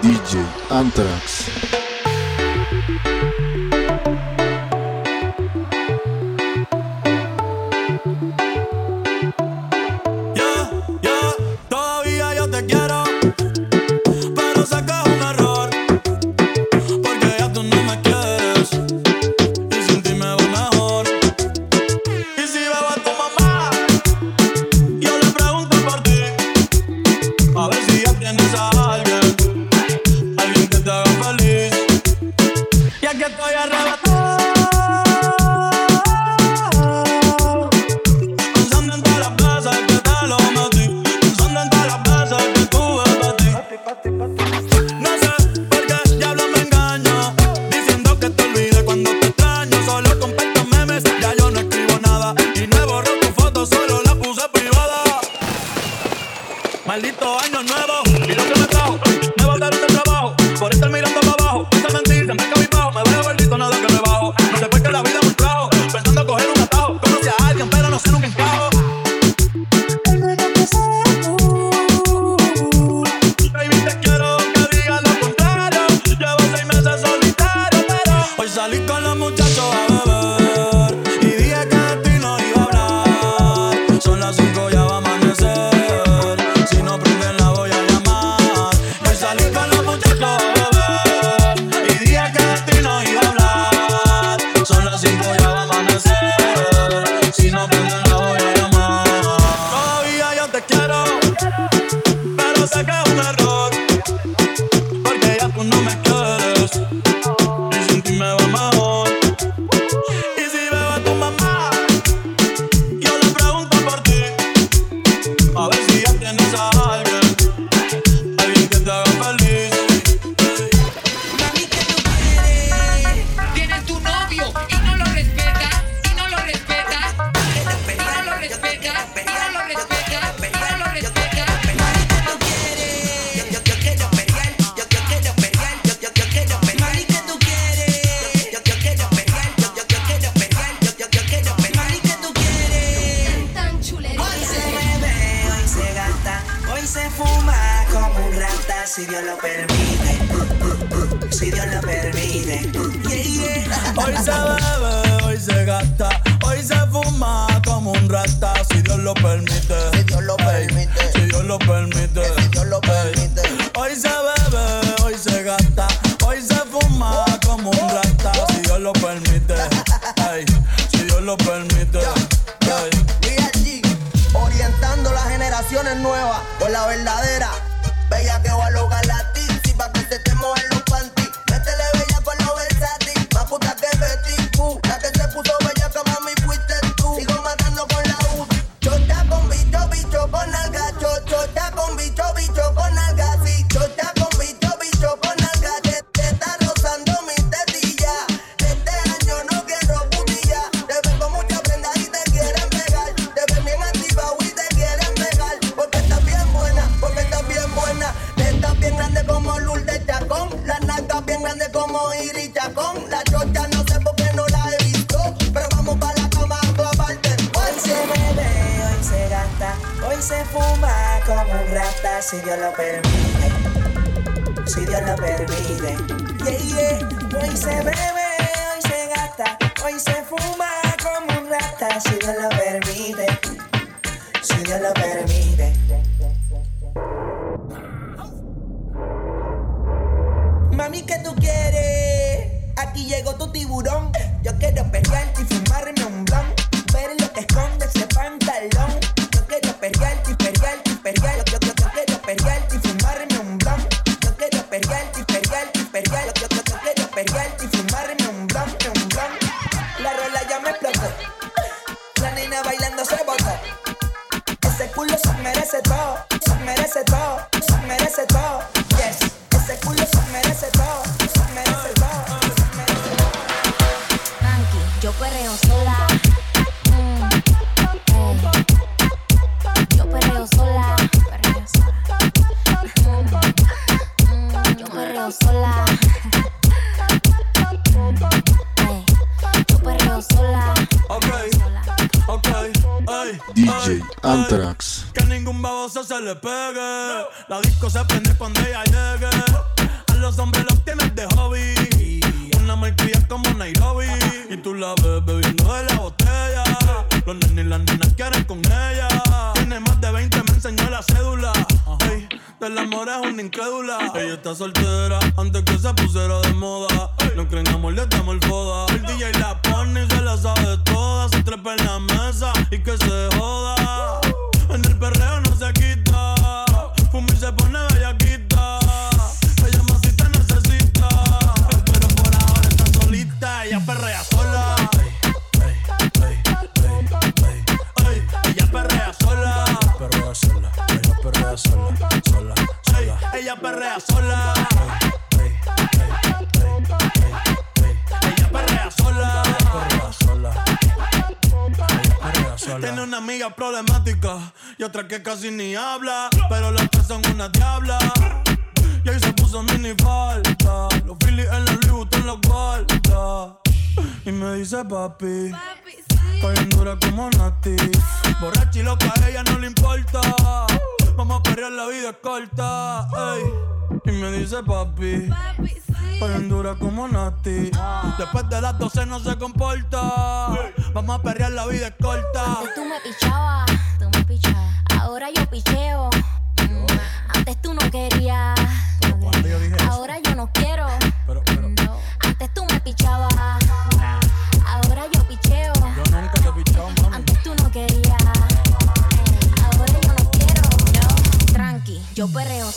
DJ Anthrax. estoy arriba. DJ Anthrax. Que baboso se le pegue. La disco se prende cuando ella llegue. A los hombres los tienes de hobby. Una malcria como Nairobi. Y tú la ves bebiendo de la botella. Los nenes y las nenas quieren con ella. Tiene más de 20, me enseñó la cédula. Del amor es una incrédula. Ella está soltera antes que se pusiera de moda. No creen amor, le damos el foda. El DJ la pone y se la sabe toda. Se trepa en la mesa y que se joda. En el perreo Problemática y otra que casi ni habla. Pero las tres son una diabla. Y ahí se puso mini falta. Los Phillies en la Louis Vuitton los guarda. Y me dice papi. Estoy en dura como Nati. Borracha y loca, a ella no le importa. Vamos a perrear, la vida es corta. ey. Y me dice papi. Estoy en dura como Nati. Después de las 12 no se comporta. Vamos a perrear, la vida es corta. Antes tú me pichabas, tú me pichabas. Ahora yo picheo. Mm, Antes tú no querías. yo eso. Ahora yo no quiero. Pero, pero, No. Antes tú me pichabas. Ahora yo picheo. yo nunca te he pichado, mami. Antes tú no querías. Ahora yo no quiero. No. Tranqui, yo perreo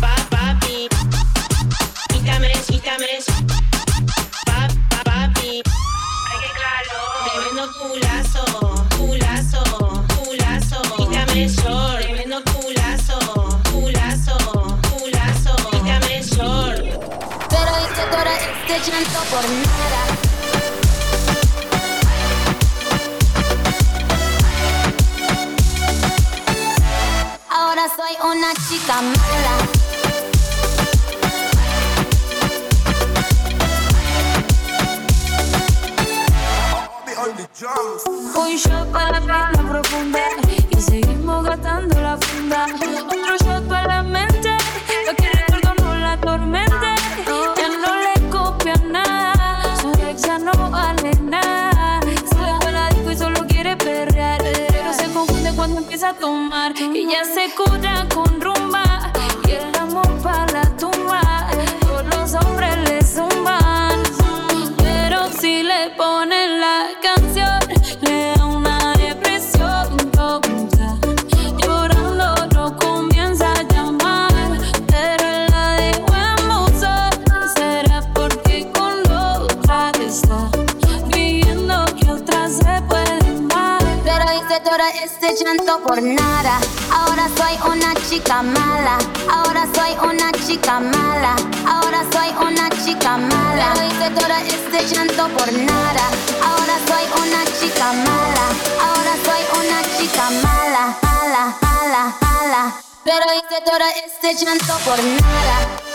pa, papi, quítame, quítame. Pa, pa, papi, ay qué calor. Tremendo culazo, culazo, culazo. Quítame el sol. Tremendo culazo, culazo, culazo. Quítame sol. Pero hice todo este llanto por nada. Una chica mala. Un shot para la pena profunda canción llanto por nada. Ahora soy una chica mala. Ahora soy una chica mala. Ahora soy una chica mala. Pero hice todo este llanto por nada. Ahora soy una chica mala. Ahora soy una chica mala. Mala, mala, mala. Pero hice todo este llanto por nada.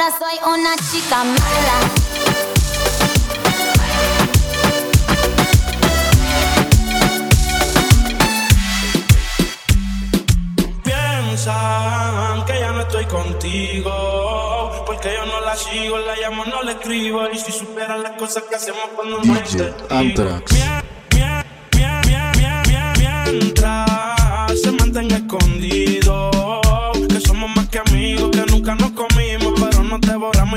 Ahora soy una chica mala. Piensan que ya no estoy contigo. Porque yo no la sigo, la llamo, no la escribo. Y si supieran las cosas que hacemos cuando no DJ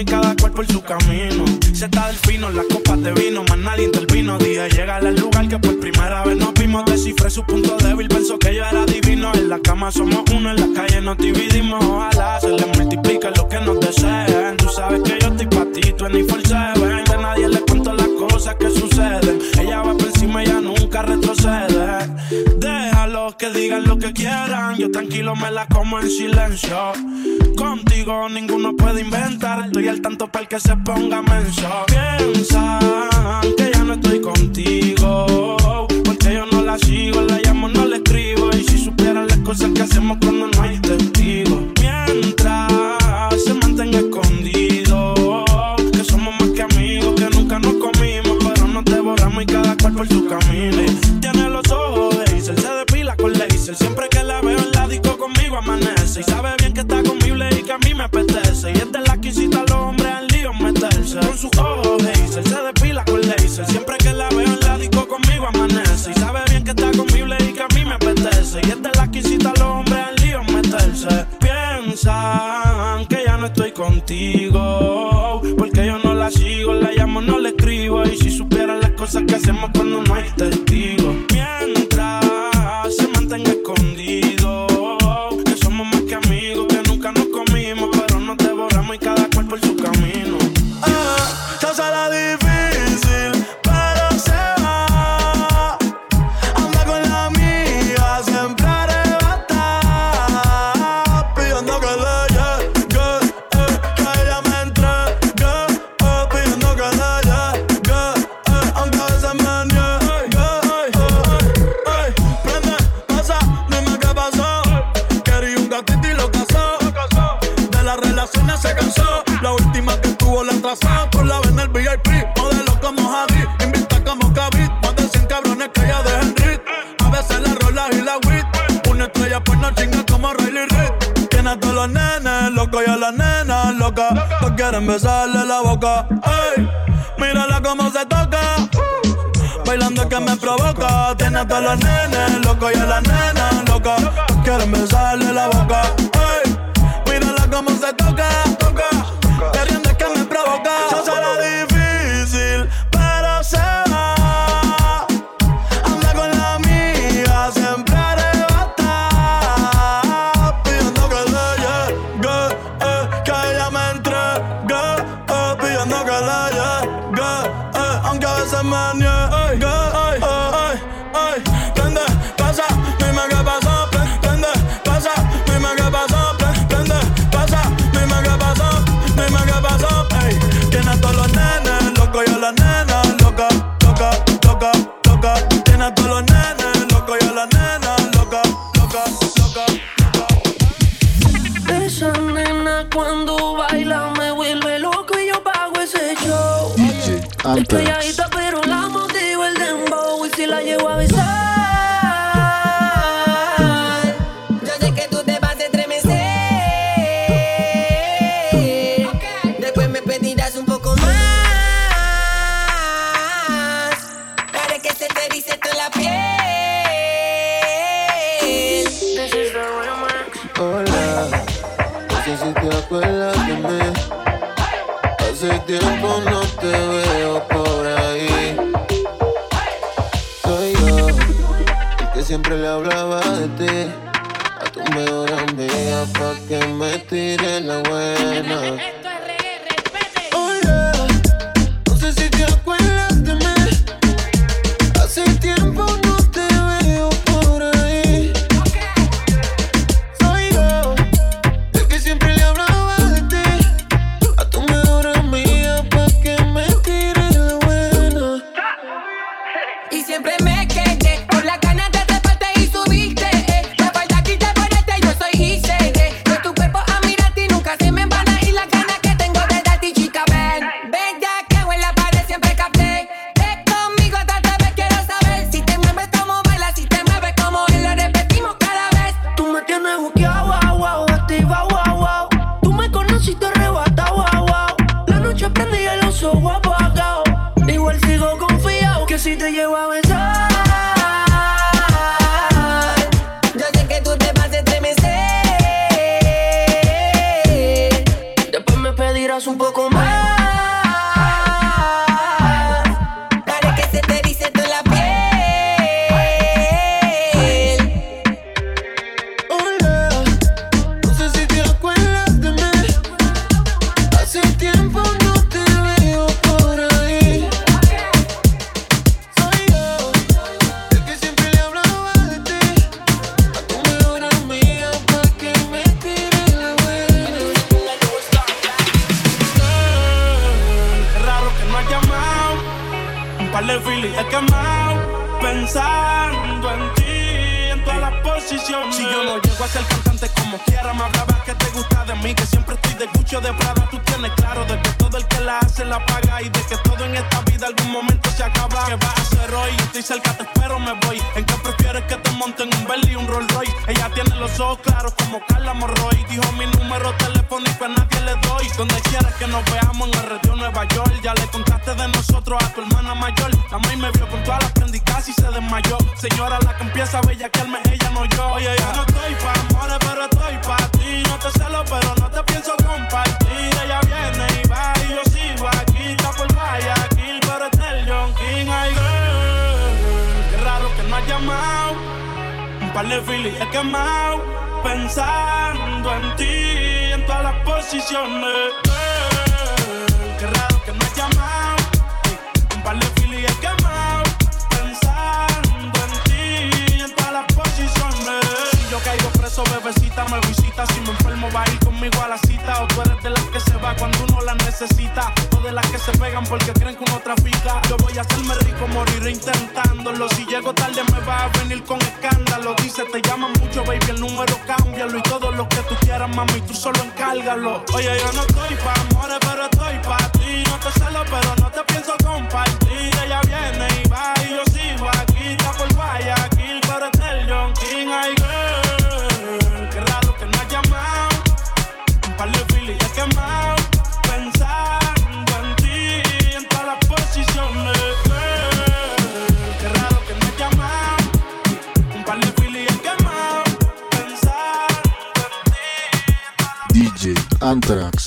contigo. Anthrax. Mie- por su camino. Está del fino, las copas de vino, más nadie intervino. Dije, llega al lugar que por primera vez nos vimos. Descifré su punto débil, pensó que yo era divino. En la cama somos uno, en la calle nos dividimos. Ojalá se le multiplique lo que nos deseen. Tú sabes que yo estoy pa' ti, tú ni for seven. De nadie le cuento las cosas que suceden. Ella va por encima, ella nunca retrocede. Que digan lo que quieran. Yo tranquilo me la como en silencio. Contigo ninguno puede inventar. Estoy al tanto para el que se ponga menso. Piensan que ya no estoy contigo. Porque yo no la sigo, la llamo, no la escribo. Y si supieran las cosas que hacemos cuando no hay testigos. Mientras se mantenga escondido. Que somos más que amigos, que nunca nos comimos. Pero nos devoramos y cada cual por su camino. Laser. Siempre que la veo en la disco conmigo amanece. Y sabe bien que está conmigo y que a mí me apetece. Y es de la que incita a los hombres al lío meterse. Con sus ojos Hazel, se depila con laser. Siempre que la veo en la disco conmigo amanece. Y sabe bien que está conmigo y que a mí me apetece. Y es de la que incita a los hombres al lío meterse. Piensan que ya no estoy contigo. Quieren besarle la boca. Ey, mírala cómo se toca. Bailando que me provoca. Tiene a todos los nenes locos y a las nenas locas. Todos quieren besarle la boca. Ey, mírala cómo se toca. Tiene a todos los nenes locos y a las nenas locas, loca, loca, loca. Esa nena cuando baila me vuelve loco y yo pago ese show. DJ Es Anthrax. calladita pero la motivo el dembow y si la llevo a besar. Acuerdas de mí. Hace tiempo no te veo por ahí. Soy yo, el que siempre le hablaba de ti. A tu mejor amiga pa' que me tire la buena. ¿En qué prefieres que te monten un Bentley y un Rolls Royce? Ella tiene los ojos claros como Carla Morroy. Dijo mi número telefónico a nadie le doy. Donde quieras que nos veamos en el radio Nueva York. Ya le contaste de nosotros a tu hermana mayor. La maíz me vio con todas las prendicas y se desmayó. Señora, la que empieza a bellaquearme, ella no yo. Oye, yo no estoy pa' amores, pero estoy pa' ti. No te celo, pero no te pienso compartir. De filis he quemado. Pensando en ti, en todas las posiciones. Girl, qué raro que no has llamado. Un par de filis he quemado. Pensando en ti, en todas las posiciones. Si yo caigo preso, bebecita me visita. Si me enfermo, va a ir conmigo a la cita. O tú eres de las que se cuando uno la necesita. O de las que se pegan porque creen que uno trafica. Yo voy a hacerme rico, moriré intentándolo. Si llego tarde, me va a venir con escándalo. Dice, te llaman mucho, baby, el número cámbialo. Y todo lo que tú quieras, mami, tú solo encárgalo. Oye, yo no estoy pa' amores, pero estoy pa' ti. No te celo, pero no te pienso Anthrax.